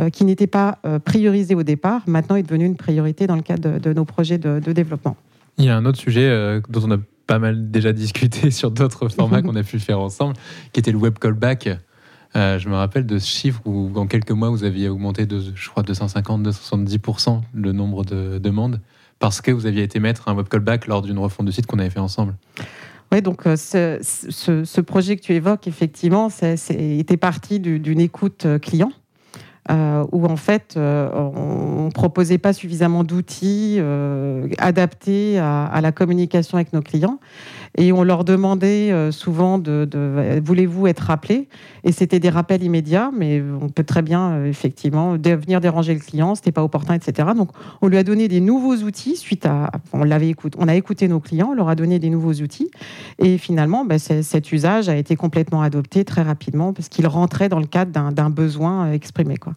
[SPEAKER 4] euh, qui n'était pas euh, priorisée au départ, maintenant est devenue une priorité dans le cadre de, nos projets de, de développement.
[SPEAKER 5] Il y a un autre sujet dont on a pas mal déjà discuté sur d'autres formats qu'on a pu faire ensemble, qui était le web callback. Euh, je me rappelle de ce chiffre où, en quelques mois, vous aviez augmenté de, je crois, 250-270% le nombre de demandes parce que vous aviez été mettre un web callback lors d'une refonte de site qu'on avait fait ensemble.
[SPEAKER 4] Oui, donc euh, ce, projet que tu évoques, effectivement, c'est, c'est- était parti du- d'une écoute euh, client. Euh, où en fait euh, on ne proposait pas suffisamment d'outils euh, adaptés à, à la communication avec nos clients et on leur demandait euh, souvent de, de- voulez-vous être rappelé et c'était des rappels immédiats mais on peut très bien euh, effectivement venir déranger le client c'était pas opportun etc donc on lui a donné des nouveaux outils suite à on l'avait écouté on a écouté nos clients on leur a donné des nouveaux outils et finalement, ben, cet usage a été complètement adopté très rapidement parce qu'il rentrait dans le cadre d'un- d'un besoin euh, exprimé. Quoi.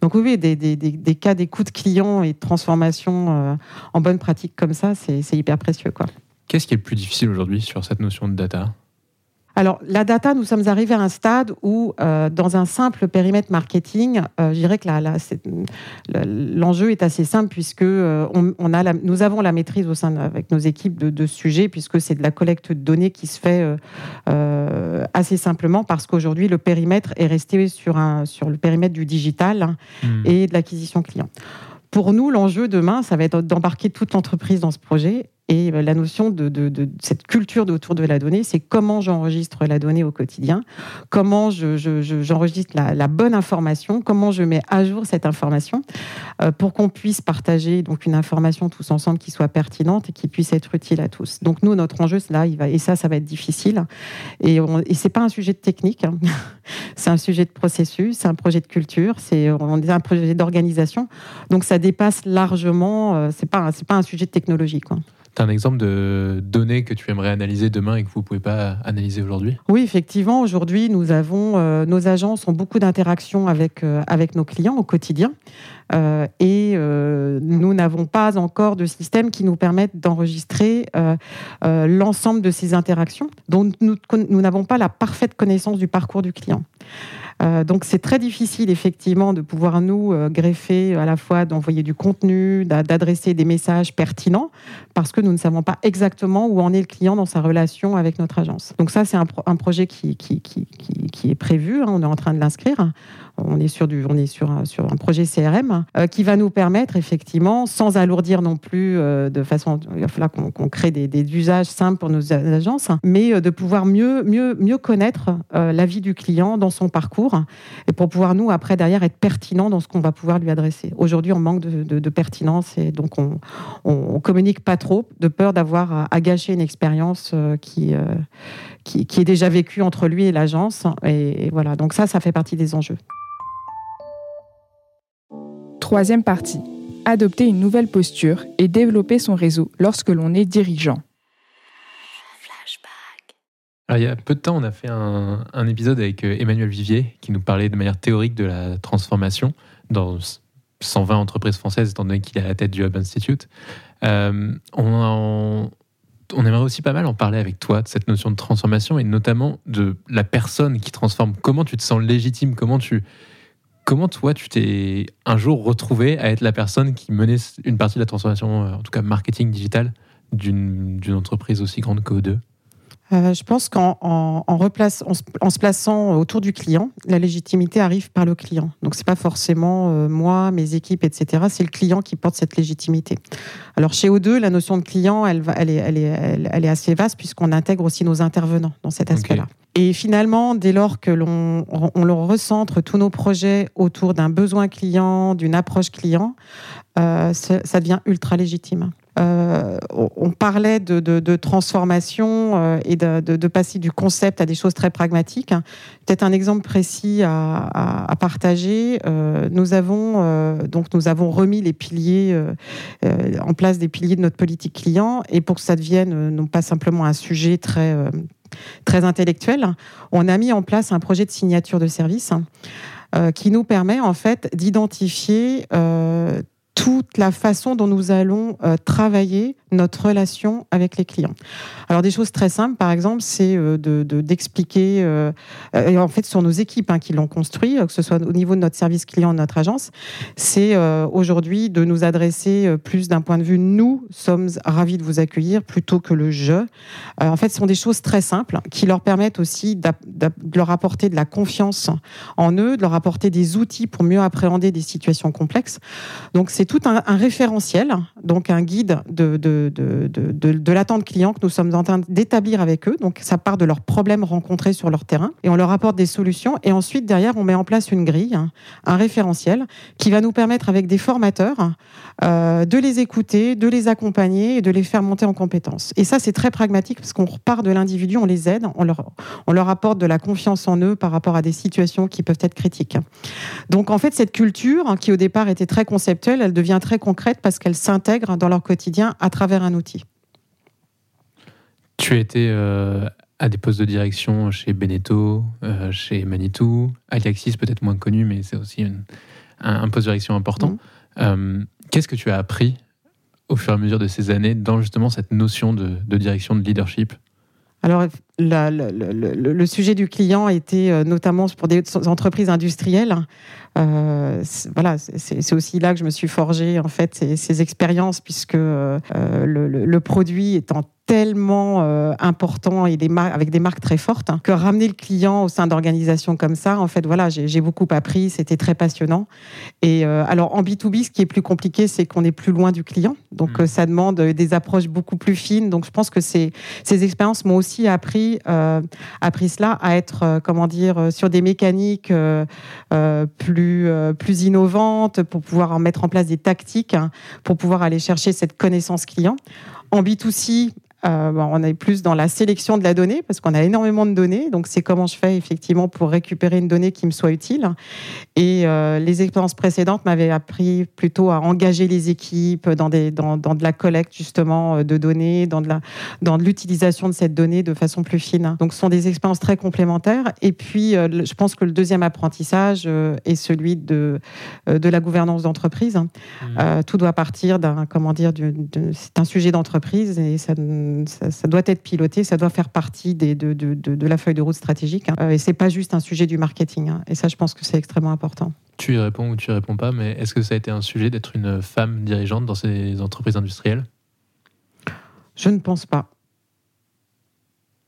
[SPEAKER 4] Donc oui, des, des- des- des cas d'écoute client et de transformation euh, en bonne pratique comme ça, c'est hyper précieux.
[SPEAKER 5] Qu'est-ce qui est le plus difficile aujourd'hui sur cette notion de data?
[SPEAKER 4] Alors, la data, nous sommes arrivés à un stade où, euh, dans un simple périmètre marketing, euh, je dirais que l'enjeu est assez simple puisque euh, on, on a la- nous avons la maîtrise au sein de- avec nos équipes de, de ce sujet puisque c'est de la collecte de données qui se fait assez simplement parce qu'aujourd'hui le périmètre est resté sur un sur le périmètre du digital hein,
[SPEAKER 5] Hmm.
[SPEAKER 4] et de l'acquisition client. Pour nous, l'enjeu demain, ça va être d'embarquer toute l'entreprise dans ce projet et euh, la notion de, cette culture autour de la donnée, c'est comment j'enregistre la donnée au quotidien, comment j'enregistre je, je, la, bonne information, comment je mets à jour cette information euh, pour qu'on puisse partager donc une information tous ensemble qui soit pertinente et qui puisse être utile à tous. Donc nous, notre enjeu, là, et ça, ça va être difficile. Et, et c'est pas un sujet de technique, hein. c'est un sujet de processus, c'est un projet de culture, c'est un projet d'organisation. Donc ça dépasse largement, euh, c'est pas, c'est pas un sujet de technologie.
[SPEAKER 5] Un exemple de données que tu aimerais analyser demain et que vous ne pouvez pas analyser aujourd'hui?
[SPEAKER 4] Oui, effectivement. Aujourd'hui, nous avons, euh, nos agences ont beaucoup d'interactions avec, euh, avec nos clients au quotidien. Euh, et nous n'avons pas encore de système qui nous permette d'enregistrer l'ensemble de ces interactions. Donc, nous n'avons pas la parfaite connaissance du parcours du client. Euh, donc c'est très difficile effectivement de pouvoir nous euh, greffer à la fois d'envoyer du contenu, d'adresser des messages pertinents, parce que nous ne savons pas exactement où en est le client dans sa relation avec notre agence. Donc ça c'est un, projet qui, qui, qui, est prévu, hein, on est en train de l'inscrire. On est sur, du, on est sur, un, sur un projet CRM euh, qui va nous permettre effectivement, sans alourdir non plus de façon, il va falloir qu'on crée des, des, usages simples pour nos agences, mais de pouvoir mieux, mieux, mieux connaître la vie du client dans son parcours et pour pouvoir, nous, après, derrière, être pertinent dans ce qu'on va pouvoir lui adresser. Aujourd'hui, on manque de, pertinence et donc on, on, communique pas trop, de peur d'avoir à, gâcher une expérience euh, qui, euh, qui, qui, est déjà vécue entre lui et l'agence. Et, voilà, donc ça, ça fait partie des enjeux.
[SPEAKER 1] Troisième partie, adopter une nouvelle posture et développer son réseau lorsque l'on est dirigeant.
[SPEAKER 5] Alors, il y a peu de temps, on a fait un, épisode avec euh, Emmanuel Vivier qui nous parlait de manière théorique de la transformation dans 120 entreprises françaises, étant donné qu'il est à la tête du Hub Institute. Euh, on, aimerait aussi pas mal en parler avec toi de cette notion de transformation et notamment de la personne qui transforme. Comment tu te sens légitime? Comment tu comment toi tu t'es un jour retrouvé à être la personne qui menait une partie de la transformation, euh, en tout cas marketing digital, d'une entreprise aussi grande que 2
[SPEAKER 4] euh, je pense qu'en en, en, en, se plaçant autour du client, la légitimité arrive par le client. Donc c'est pas forcément euh, moi, mes équipes, etc. C'est le client qui porte cette légitimité. Alors chez O2, la notion de client, elle, est, elle, est, elle, est, assez vaste puisqu'on intègre aussi nos intervenants dans cet aspect-là. Et finalement, dès lors que l'on on, on recentre tous nos projets autour d'un besoin client, d'une approche client, euh, ça devient ultra légitime. Euh, on parlait de, transformation euh, et de, passer du concept à des choses très pragmatiques. Peut-être un exemple précis à, partager. Euh, nous avons donc nous avons remis les piliers en place des piliers de notre politique client et pour que ça devienne non pas simplement un sujet très très intellectuel, on a mis en place un projet de signature de service qui nous permet en fait d'identifier toute la façon dont nous allons euh, travailler notre relation avec les clients. Alors des choses très simples, par exemple, c'est euh, de, d'expliquer, euh, et en fait sur nos équipes hein, qui l'ont construit, que ce soit au niveau de notre service client, de notre agence, c'est aujourd'hui de nous adresser plus d'un point de vue nous sommes ravis de vous accueillir plutôt que le je. en fait, ce sont des choses très simples qui leur permettent aussi de leur apporter de la confiance en eux, de leur apporter des outils pour mieux appréhender des situations complexes. Donc c'est tout un, référentiel, donc un guide de, de, de, de, l'attente client que nous sommes en train d'établir avec eux. Donc ça part de leurs problèmes rencontrés sur leur terrain et on leur apporte des solutions. Et ensuite, derrière, on met en place une grille, un référentiel qui va nous permettre, avec des formateurs, euh, de les écouter, de les accompagner et de les faire monter en compétences. Et ça, c'est très pragmatique parce qu'on repart de l'individu, on les aide, on leur, on leur apporte de la confiance en eux par rapport à des situations qui peuvent être critiques. Donc en fait, cette culture, qui au départ était très conceptuelle, elle devient très concrète parce qu'elle s'intègre dans leur quotidien à travers un outil.
[SPEAKER 5] Tu as été euh, à des postes de direction chez Beneteau, euh, chez Manitou, Aliaxis peut-être moins connu, mais c'est aussi un, poste de direction important. Mmh. Euh, qu'est-ce que tu as appris au fur et à mesure de ces années dans justement cette notion de, direction, de leadership?
[SPEAKER 4] Alors, le, sujet du client était notamment pour des entreprises industrielles euh, voilà, c'est aussi là que je me suis forgé en fait ces, expériences puisque euh, le, produit étant tellement euh, important et des avec des marques très fortes hein, que ramener le client au sein d'organisations comme ça, en fait, voilà, j'ai beaucoup appris, c'était très passionnant. Et euh, alors en B2B, ce qui est plus compliqué, c'est qu'on est plus loin du client, donc
[SPEAKER 5] Mm.
[SPEAKER 4] euh, ça demande euh, des approches beaucoup plus fines. Donc je pense que ces, ces expériences m'ont aussi appris, euh, appris cela, à être, euh, comment dire, euh, sur des mécaniques plus, plus innovantes pour pouvoir en mettre en place des tactiques hein, pour pouvoir aller chercher cette connaissance client. En B2C, euh, on est plus dans la sélection de la donnée parce qu'on a énormément de données. Donc, c'est comment je fais effectivement pour récupérer une donnée qui me soit utile. Et euh, les expériences précédentes m'avaient appris plutôt à engager les équipes dans, des, dans, dans de la collecte justement euh, de données, dans de la- dans de l'utilisation de cette donnée de façon plus fine. Donc, ce sont des expériences très complémentaires. Et puis, euh, je pense que le deuxième apprentissage est celui de, de la gouvernance d'entreprise. Euh, tout doit partir d'un, comment dire, du- de- c'est un sujet d'entreprise et ça, ça, ça doit être piloté, ça doit faire partie des, de, de, de, de la feuille de route stratégique. hein. Euh, et c'est pas juste un sujet du marketing. hein. Et ça, je pense que c'est extrêmement important.
[SPEAKER 5] Tu y réponds ou tu y réponds pas, mais est-ce que ça a été un sujet d'être une femme dirigeante dans ces entreprises industrielles?
[SPEAKER 4] Je ne pense pas.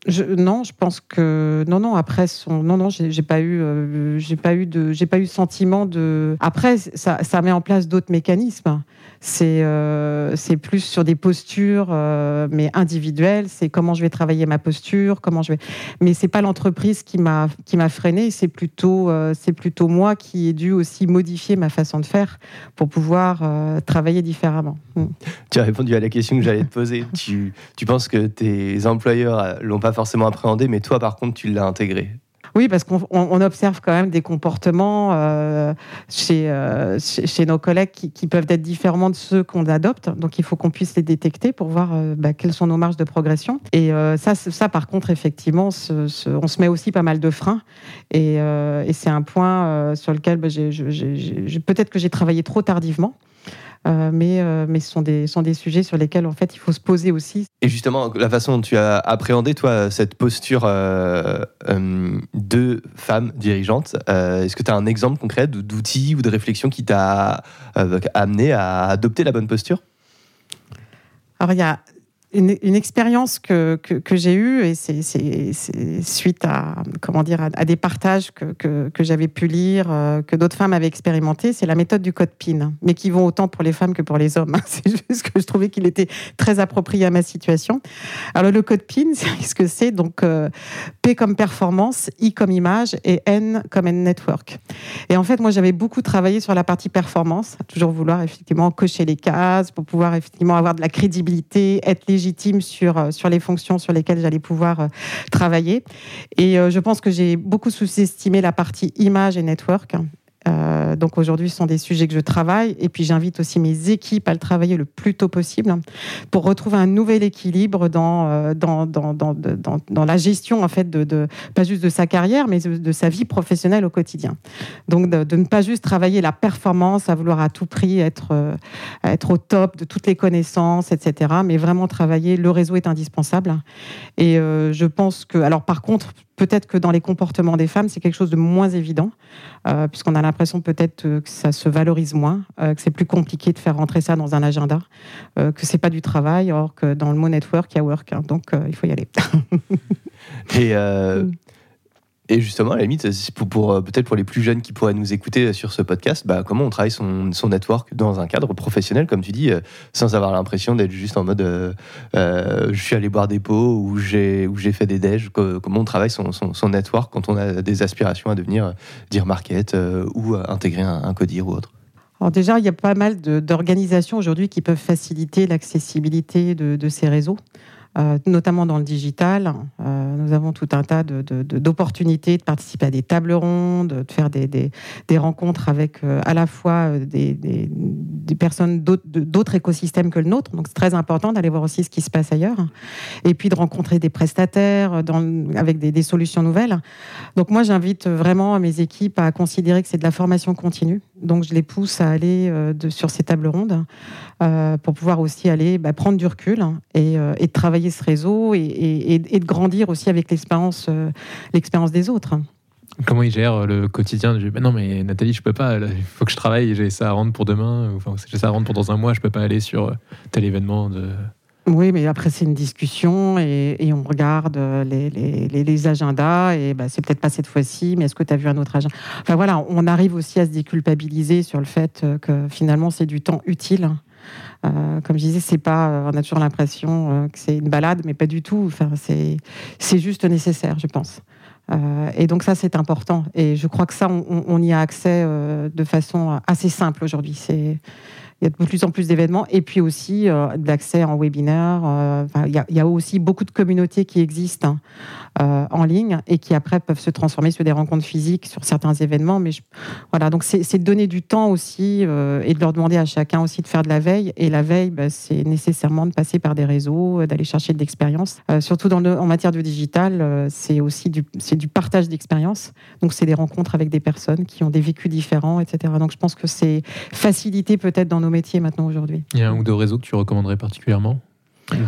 [SPEAKER 4] Non, je pense que non, non. Après, son, non, non, j'ai pas eu, euh, j'ai pas eu de, j'ai pas eu sentiment de. Après, ça, ça met en place d'autres mécanismes. C'est, euh, c'est plus sur des postures, euh, mais individuelles. C'est comment je vais travailler ma posture, comment je vais. Mais c'est pas l'entreprise qui m'a, qui m'a freiné. C'est plutôt, euh, c'est plutôt moi qui ai dû aussi modifier ma façon de faire pour pouvoir travailler différemment. Mm.
[SPEAKER 3] Tu as répondu à la question que j'allais te poser. tu, tu penses que tes employeurs l'ont pas forcément appréhendé, mais toi, par contre, tu l'as intégré.
[SPEAKER 4] Oui, parce qu'on on- on observe quand même des comportements euh, chez, euh, chez, chez nos collègues qui, peuvent être différents de ceux qu'on adopte. Donc, il faut qu'on puisse les détecter pour voir euh, bah, quelles sont nos marges de progression. Et ça, ça, par contre, effectivement, on se met aussi pas mal de freins. Et, c'est un point sur lequel bah, peut-être que j'ai travaillé trop tardivement. Euh, mais, euh, mais ce sont des, sont des sujets sur lesquels en fait il faut se poser aussi.
[SPEAKER 3] Et justement, la façon dont tu as appréhendé, toi, cette posture euh, de femme dirigeante, est-ce que tu as un exemple concret d- d'outil ou de réflexion qui t'a amené à adopter la bonne posture?
[SPEAKER 4] Alors, il y a une, expérience que, que, j'ai eue, et c'est- suite à, comment dire, à, des partages que, que, j'avais pu lire, euh, que d'autres femmes avaient expérimenté, c'est la méthode du code PIN, mais qui vont autant pour les femmes que pour les hommes. C'est juste que je trouvais qu'il était très approprié à ma situation. Alors, le code PIN, c'est ce que c'est Donc, euh, P comme performance, I comme image et N comme N network. Et en fait, moi, j'avais beaucoup travaillé sur la partie performance, toujours vouloir effectivement cocher les cases pour pouvoir effectivement avoir de la crédibilité, être légitime sur, euh, sur les fonctions sur lesquelles j'allais pouvoir euh, travailler. Et euh, je pense que j'ai beaucoup sous-estimé la partie image et network. Euh, donc aujourd'hui, ce sont des sujets que je travaille et puis j'invite aussi mes équipes à le travailler le plus tôt possible pour retrouver un nouvel équilibre dans, euh, dans, dans, dans, dans, la gestion en fait de, pas juste de sa carrière mais de, sa vie professionnelle au quotidien. Donc de, ne pas juste travailler la performance à vouloir à tout prix être, euh, être au top de toutes les connaissances, etc. Mais vraiment travailler, le réseau est indispensable. Et je pense que, alors par contre, peut-être que dans les comportements des femmes, c'est quelque chose de moins évident, puisqu'on a l'impression peut-être euh, que ça se valorise moins, euh, que c'est plus compliqué de faire rentrer ça dans un agenda, euh, que c'est pas du travail, or que dans le mot network, il y a work. hein. donc euh, il faut y aller.
[SPEAKER 3] Et, euh,
[SPEAKER 4] Mm.
[SPEAKER 3] Et justement, à la limite, euh, peut-être pour les plus jeunes qui pourraient nous écouter sur ce podcast, bah, comment on travaille son, son network dans un cadre professionnel, comme tu dis, euh, sans avoir l'impression d'être juste en mode euh, euh, je suis allé boire des pots ou j'ai fait des déj. Co- Comment on travaille son, son, network quand on a des aspirations à devenir euh, dire market euh, ou euh, intégrer un, un codir ou autre?
[SPEAKER 4] Alors déjà, il y a pas mal d'organisations aujourd'hui qui peuvent faciliter l'accessibilité de ces réseaux. Euh, notamment dans le digital. Euh, nous avons tout un tas de- de- de- d'opportunités de, participer à des tables rondes, de faire des, des- rencontres avec euh, à la fois des, des- personnes d'autres- écosystèmes que le nôtre. Donc c'est très important d'aller voir aussi ce qui se passe ailleurs. Et puis de rencontrer des prestataires avec des solutions nouvelles. Donc moi, j'invite vraiment mes équipes à considérer que c'est de la formation continue. Donc je les pousse à aller euh, sur ces tables rondes euh, pour pouvoir aussi aller bah, prendre du recul et, euh, travailler ce réseau et, de grandir aussi avec l'expérience l'expérience des autres.
[SPEAKER 5] Comment ils gèrent le quotidien? Du Non, mais Nathalie, je peux pas. Il faut que je travaille. J'ai ça à rendre pour demain. Enfin, j'ai ça à rendre pour dans un mois. Je peux pas aller sur tel événement.
[SPEAKER 4] Oui, mais après, c'est une discussion et, on regarde euh, les, agendas et bah, c'est peut-être pas cette fois-ci, mais est-ce que tu as vu un autre agenda? Enfin voilà, on arrive aussi à se déculpabiliser sur le fait euh, que finalement, c'est du temps utile. Euh, comme je disais, c'est pas, on a toujours l'impression que c'est une balade, mais pas du tout. Enfin, c'est, juste nécessaire, je pense. Et donc ça, c'est important. Et je crois que ça, on, y a accès de façon assez simple aujourd'hui. C'est il y a de plus en plus d'événements et puis aussi euh, de en webinaire. euh, il, y a, aussi beaucoup de communautés qui existent hein, euh, en ligne et qui après peuvent se transformer sur des rencontres physiques sur certains événements. Mais voilà, donc c'est de donner du temps aussi euh, et de leur demander à chacun aussi de faire de la veille. Et la veille, bah, c'est nécessairement de passer par des réseaux, d'aller chercher de l'expérience. Surtout dans le- en matière de digital, c'est aussi du, du partage d'expérience. Donc c'est des rencontres avec des personnes qui ont des vécus différents, etc. Donc je pense que c'est facilité peut-être dans nos métiers maintenant aujourd'hui.
[SPEAKER 5] Il y a un ou deux réseaux que tu recommanderais particulièrement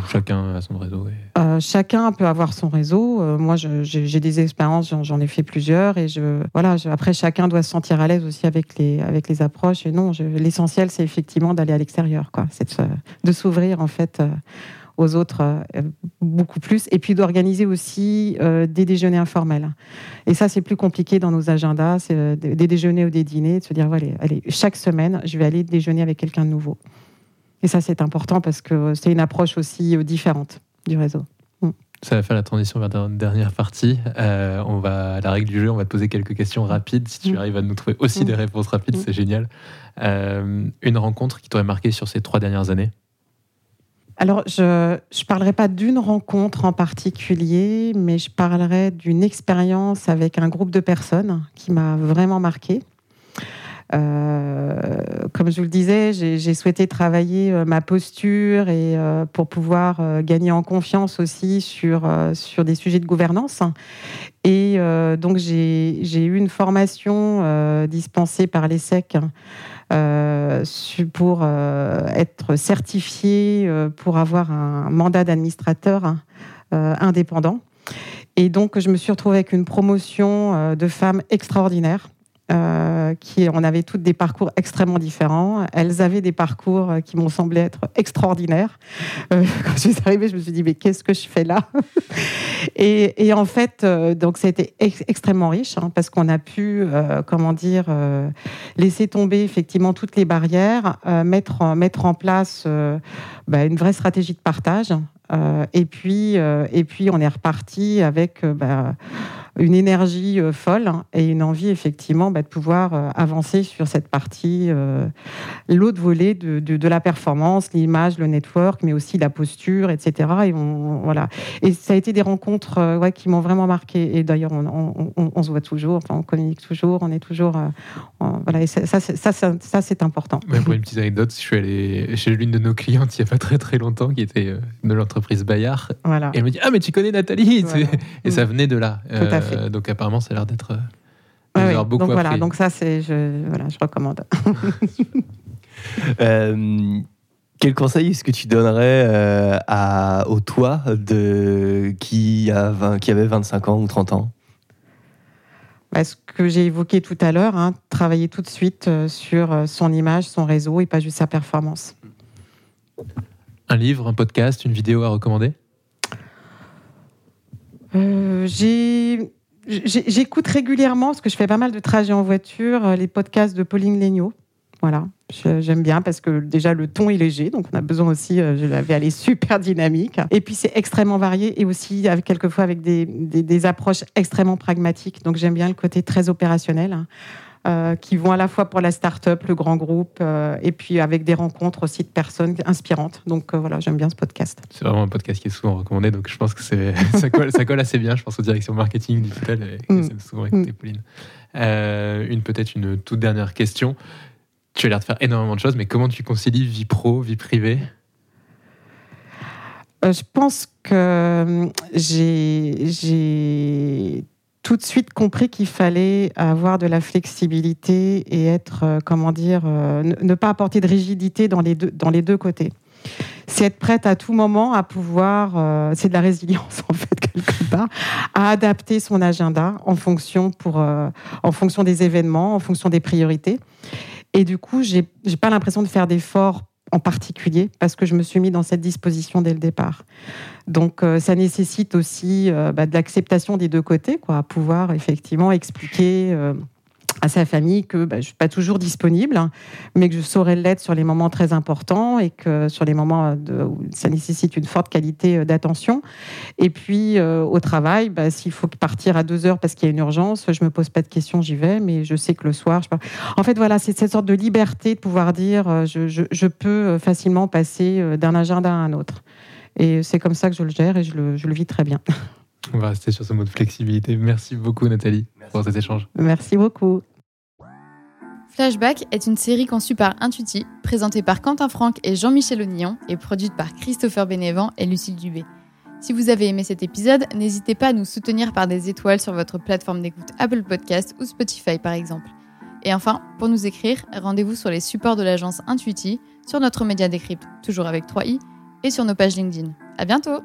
[SPEAKER 5] chacun a son réseau et-
[SPEAKER 4] Euh, chacun peut avoir son réseau. Euh, moi, j'ai des expériences, j'en- ai fait plusieurs, et je voilà. je- après, chacun doit se sentir à l'aise aussi avec les avec les approches. Et non, l'essentiel, c'est effectivement d'aller à l'extérieur, quoi. C'est de s'ouvrir en fait euh, aux autres euh, beaucoup plus, et puis d'organiser aussi euh, des déjeuners informels. Et ça, c'est plus compliqué dans nos agendas. C'est euh, des déjeuners ou des dîners, de se dire voilà, allez, chaque semaine, je vais aller déjeuner avec quelqu'un de nouveau. Et ça, c'est important parce que c'est une approche aussi différente du réseau.
[SPEAKER 5] Ça va faire la transition vers la dernière partie. Euh, on va, la règle du jeu, on va te poser quelques questions rapides. Si tu
[SPEAKER 4] Mm.
[SPEAKER 5] arrives à nous trouver aussi
[SPEAKER 4] Mm.
[SPEAKER 5] des réponses rapides,
[SPEAKER 4] Mm.
[SPEAKER 5] c'est génial. Euh, une rencontre qui t'aurait marqué sur ces trois dernières années?
[SPEAKER 4] Alors, je ne parlerai pas d'une rencontre en particulier, mais je parlerai d'une expérience avec un groupe de personnes qui m'a vraiment marqué. Euh, comme je vous le disais, j'ai souhaité travailler euh, ma posture et euh, pour pouvoir gagner en confiance aussi sur, sur des sujets de gouvernance. Et donc, j'ai eu une formation dispensée par l'ESSEC pour être certifié, pour avoir un mandat d'administrateur indépendant. Et donc, je me suis retrouvée avec une promotion de femmes extraordinaires. Euh, qui, on avait toutes des parcours extrêmement différents. Elles avaient des parcours euh, qui m'ont semblé être extraordinaires. Euh, quand je suis arrivée, je me suis dit, mais qu'est-ce que je fais là? Et, en fait, euh, donc, ça a été ex- extrêmement riche hein, parce qu'on a pu, comment dire, laisser tomber effectivement toutes les barrières, mettre, en, mettre en place bah, une vraie stratégie de partage. Et, puis, et puis, on est reparti avec bah, une énergie euh, folle et une envie, effectivement, bah, de pouvoir euh, avancer sur cette partie, euh, l'autre volet de, de, de la performance, l'image, le network, mais aussi la posture, etc. Et, on, voilà. et ça a été des rencontres ouais, qui m'ont vraiment marqué. Et d'ailleurs, on, on- on- se voit toujours, enfin, on communique toujours, on est toujours. voilà, et ça, ça, c'est- ça, ça, ça, c'est important.
[SPEAKER 5] Même pour une petite anecdote, je suis allé chez l'une de nos clientes il n'y a pas très très longtemps, qui était de l'entreprise Bayard.
[SPEAKER 4] Voilà.
[SPEAKER 5] Et elle me dit Ah, mais tu connais Nathalie
[SPEAKER 4] Voilà.
[SPEAKER 5] Et ça venait de là.
[SPEAKER 4] Tout à fait.
[SPEAKER 5] Donc apparemment, ça a l'air d'être. euh,
[SPEAKER 4] ouais.
[SPEAKER 5] avoir beaucoup
[SPEAKER 4] donc voilà, donc ça c'est je voilà, je recommande.
[SPEAKER 3] Euh, quel conseil est-ce que tu donnerais euh, à, au toi de, qui, a 20 qui avait 25 ans ou 30 ans?
[SPEAKER 4] Bah, ce que j'ai évoqué tout à l'heure, hein, travailler tout de suite euh, sur euh, son image, son réseau et pas juste sa performance.
[SPEAKER 5] Un livre, un podcast, une vidéo à recommander?
[SPEAKER 4] Euh, J'écoute régulièrement, parce que je fais pas mal de trajets en voiture, euh, les podcasts de Pauline Legnaud. Voilà, j'aime bien parce que déjà le ton est léger, donc on a besoin aussi, euh, je l'avais aller super dynamique. Et puis c'est extrêmement varié et aussi avec, quelquefois avec des, approches extrêmement pragmatiques. Donc j'aime bien le côté très opérationnel. Euh, qui vont à la fois pour la start-up, le grand groupe, euh, et puis avec des rencontres aussi de personnes inspirantes. Donc euh, voilà, j'aime bien ce podcast.
[SPEAKER 5] C'est vraiment un podcast qui est souvent recommandé, donc je pense que ça, colle, ça colle assez bien, je pense, aux directions marketing digital et
[SPEAKER 4] Mm.
[SPEAKER 5] c'est souvent écouté,
[SPEAKER 4] Mm.
[SPEAKER 5] Pauline. Une, peut-être une toute dernière question. Tu as l'air de faire énormément de choses, mais comment tu concilies vie pro, vie privée?
[SPEAKER 4] Je pense que hum, j'ai tout de suite compris qu'il fallait avoir de la flexibilité et être, euh, comment dire, euh, ne, pas apporter de rigidité dans les deux, dans les deux côtés. C'est être prête à tout moment à pouvoir, euh, c'est de la résilience en fait quelque part, à adapter son agenda en fonction pour, euh, en fonction des événements, en fonction des priorités. Et du coup, j'ai j'ai pas l'impression de faire d'efforts en particulier, parce que je me suis mis dans cette disposition dès le départ. Donc, euh, ça nécessite aussi euh, bah, de l'acceptation des deux côtés, quoi, pouvoir effectivement expliquer à sa famille que bah, je ne suis pas toujours disponible, mais que je saurais l'être sur les moments très importants et que sur les moments de, où ça nécessite une forte qualité euh, d'attention. Et puis euh, au travail, bah, s'il faut partir à deux heures parce qu'il y a une urgence, je me pose pas de questions, j'y vais, mais je sais que le soir, je En fait, voilà, c'est cette sorte de liberté de pouvoir dire euh, je, je, je peux facilement passer d'un agenda à un autre. Et c'est comme ça que je le gère et je le, je le vis très bien.
[SPEAKER 5] On va rester sur ce mot de flexibilité. Merci beaucoup Nathalie pour cet échange.
[SPEAKER 4] Merci beaucoup.
[SPEAKER 2] Flashback est une série conçue par Intuiti, présentée par Quentin Franck et Jean-Michel Onillon et produite par Christopher Bénévent et Lucille Dubé. Si vous avez aimé cet épisode, n'hésitez pas à nous soutenir par des étoiles sur votre plateforme d'écoute Apple Podcast ou Spotify par exemple. Et enfin, pour nous écrire, rendez-vous sur les supports de l'agence Intuiti, sur notre média décrypte, toujours avec 3i, et sur nos pages LinkedIn. À bientôt!